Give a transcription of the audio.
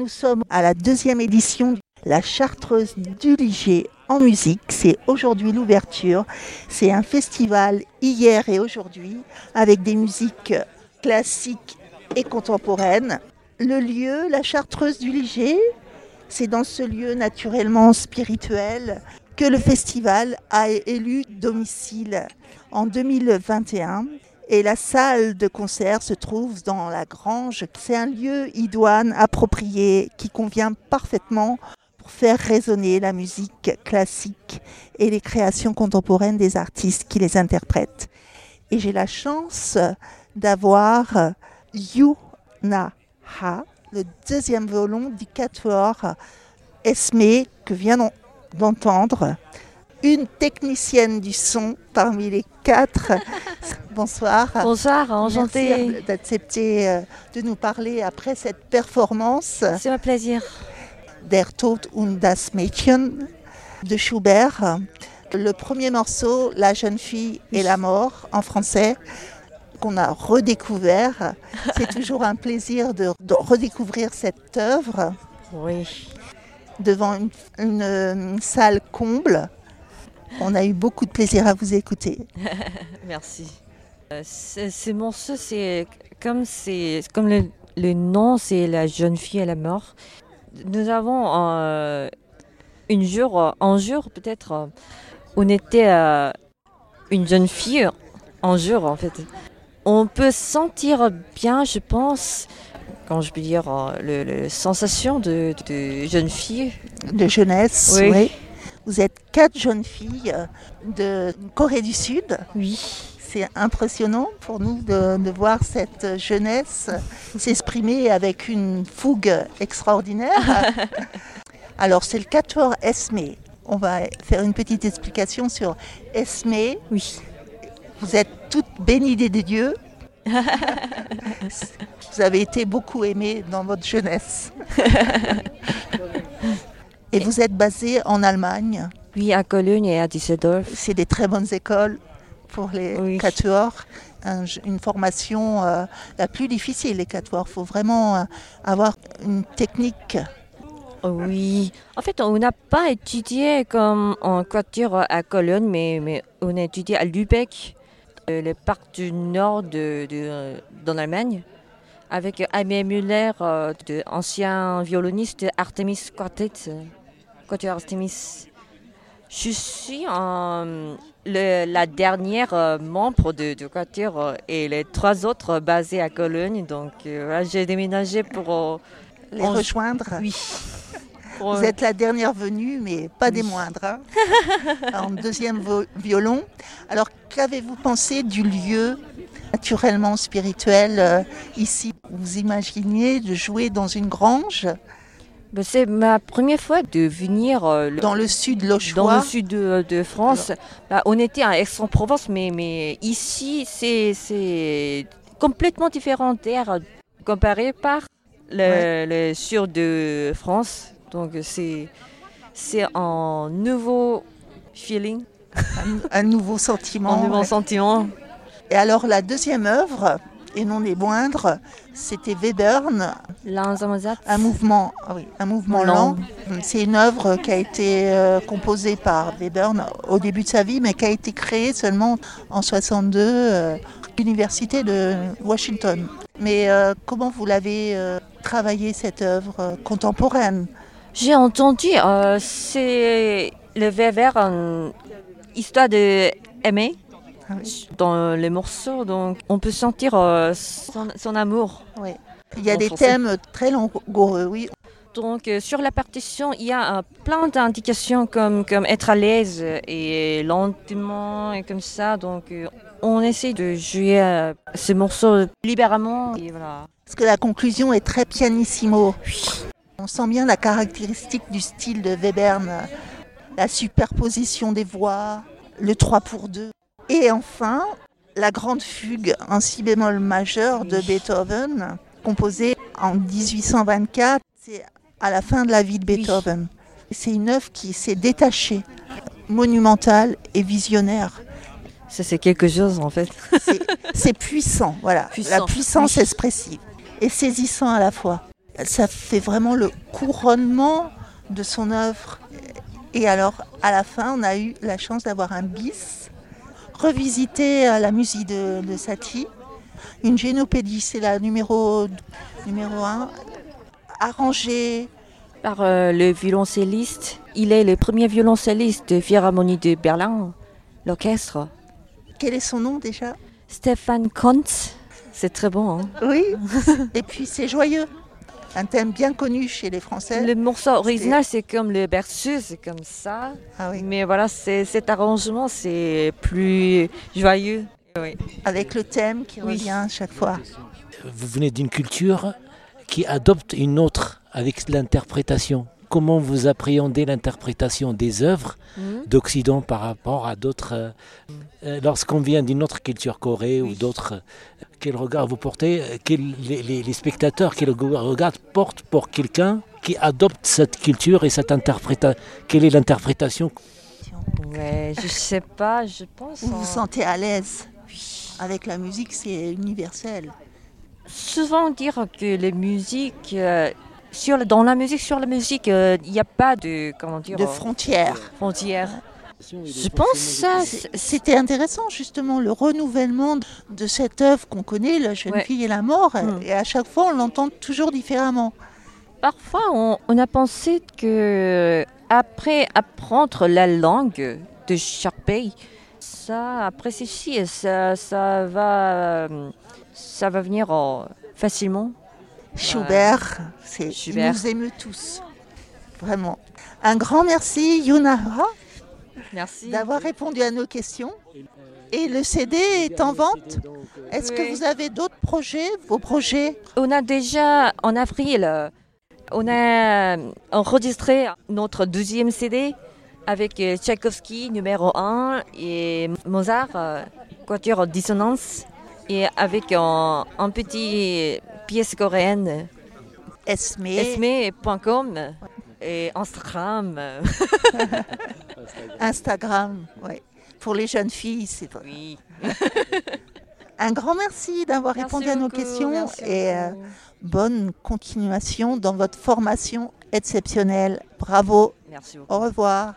nous sommes à la deuxième édition de la Chartreuse du Ligier en musique. C'est aujourd'hui l'ouverture. C'est un festival hier et aujourd'hui avec des musiques classiques et contemporaines. Le lieu, la Chartreuse du Ligier, c'est dans ce lieu naturellement spirituel que le festival a élu domicile en 2021. Et la salle de concert se trouve dans la grange. C'est un lieu idoine, approprié, qui convient parfaitement pour faire résonner la musique classique et les créations contemporaines des artistes qui les interprètent. Et j'ai la chance d'avoir Yuna Ha, le deuxième violon du quatuor Esme que vient d'entendre une technicienne du son parmi les quatre. Bonsoir. Bonsoir, enchantée. Merci d'accepter euh, de nous parler après cette performance. C'est un plaisir. Der Tod und das Mädchen de Schubert. Le premier morceau, La jeune fille et la mort, en français, qu'on a redécouvert. C'est toujours un plaisir de, de redécouvrir cette œuvre. Oui. Devant une, une, une salle comble. On a eu beaucoup de plaisir à vous écouter. Merci. Euh, ce morceau, c'est comme, comme le, le, nom, c'est La jeune fille et la mort. Nous avons euh, une jour, un jour peut-être, on était euh, une jeune fille, un jour en fait. On peut sentir bien, je pense, quand je peux dire, le sensation de, de, jeune fille. De jeunesse, oui. oui. Vous êtes quatre jeunes filles de Corée du Sud. Oui. C'est impressionnant pour nous de, de voir cette jeunesse s'exprimer avec une fougue extraordinaire. Alors, c'est le quatuor Esme. On va faire une petite explication sur Esme. Oui. Vous êtes toutes bénies des dieux. Vous avez été beaucoup aimées dans votre jeunesse. Et vous êtes basé en Allemagne Oui, à Cologne et à Düsseldorf. C'est des très bonnes écoles pour les oui. quatuors. Un, une formation euh, la plus difficile, les quatuors. Il faut vraiment euh, avoir une technique. Oui. En fait, on n'a pas étudié comme en quatuor à Cologne, mais, mais on a étudié à Lübeck, euh, le parc du nord de, de, l'Allemagne avec Aimé Müller, de, ancien violoniste Artemis Quartet, Quatuor Artemis. Je suis euh, le, la dernière euh, membre de, de Quatuor et les trois autres basés à Cologne. Donc euh, j'ai déménagé pour les rejoindre. Oui. Pour... Vous êtes la dernière venue, mais pas oui. des moindres. Hein en deuxième violon. Alors qu'avez-vous pensé du lieu naturellement spirituel euh, ici? Vous imaginiez de jouer dans une grange C'est ma première fois de venir euh, dans le sud l'Auchois. Dans le sud de, de France. Ben, on était à Aix-en-Provence, mais, mais ici, c'est complètement différent d'air comparé par le, ouais. le sud de France. Donc c'est un nouveau feeling. Un, un nouveau sentiment. Un nouveau ouais. sentiment. Et alors la deuxième œuvre, et non des moindres, c'était Webern. Un mouvement, oui, un mouvement lent. C'est une œuvre qui a été euh, composée par Webern au début de sa vie, mais qui a été créée seulement en 62 euh, à l'université de Washington. Mais euh, comment vous l'avez travaillé cette œuvre contemporaine? J'ai entendu, c'est le Webern, histoire de aimer dans les morceaux, donc on peut sentir euh, son, son, amour. Oui. Il y a des français. thèmes très langoureux, oui. Donc euh, sur la partition, il y a euh, plein d'indications comme, comme être à l'aise et lentement et comme ça. Donc euh, on essaie de jouer euh, ces morceaux. Et voilà. Parce que la conclusion est très pianissimo. Oui. On sent bien la caractéristique du style de Webern, la superposition des voix, le 3 pour 2. Et enfin, la grande fugue en si bémol majeur de Beethoven, composée en 1824, c'est à la fin de la vie de Beethoven. C'est une œuvre qui s'est détachée, monumentale et visionnaire. Ça, c'est quelque chose en fait. C'est puissant, voilà. Puissant. La puissance oui. expressive et saisissant à la fois. ça fait vraiment le couronnement de son œuvre. Et alors, à la fin, on a eu la chance d'avoir un bis, revisiter la musique de, de Satie, une génopédie, c'est la numéro, numéro 1, arrangée par euh, le violoncelliste. Il est le premier violoncelliste de Philharmonie de Berlin, l'orchestre. Quel est son nom déjà? Stéphane Kontz. C'est très bon. Hein? Oui, et puis c'est joyeux. Un thème bien connu chez les Français. Le morceau original, c'est comme le berceau, c'est comme ça. Ah oui. Mais voilà, cet arrangement, c'est plus joyeux. Oui. Avec le thème qui Oui. revient chaque fois. Vous venez d'une culture qui adopte une autre avec l'interprétation. Comment vous appréhendez l'interprétation des œuvres Mhm. d'Occident par rapport à d'autres euh, euh, Lorsqu'on vient d'une autre culture, Corée ou d'autres, euh, quel regard vous portez quel- les, les- les spectateurs, quel regard portent pour quelqu'un qui adopte cette culture et cette interprétation Quelle est l'interprétation? Ouais, je sais pas, je pense. Vous vous en- sentez à l'aise avec la musique, c'est universel. souvent dire que les musiques, euh, sur, le- dans la musique, sur la musique, euh, il n'y a pas de, comment dire, De euh, frontières. frontières. Je pense ça, c'est- C'était intéressant justement le renouvellement de cette œuvre qu'on connaît, La jeune Ouais. fille et la mort, Mm. et à chaque fois on l'entend toujours différemment. Parfois, on, on a pensé que après apprendre la langue de chaque pays, ça, après ceci, ça, ça va, ça va venir facilement. Schubert, c'est, il Schubert. nous émeut tous, vraiment. Un grand merci Yunara Merci. d'avoir répondu à nos questions. Et le CD est en vente. Est-ce que vous avez d'autres projets, vos projets? On a déjà, en avril, euh, on a euh, enregistré notre deuxième CD avec euh, Tchaïkovski numéro 1 et Mozart, Quatuor Dissonance, et avec un, un petit pièce coréenne, Esme, esme.com et Instagram. Instagram, ouais. Pour les jeunes filles, c'est vrai. Oui. Un grand merci d'avoir répondu à nos questions et euh, bonne continuation dans votre formation exceptionnelle. Bravo, Merci beaucoup. au revoir.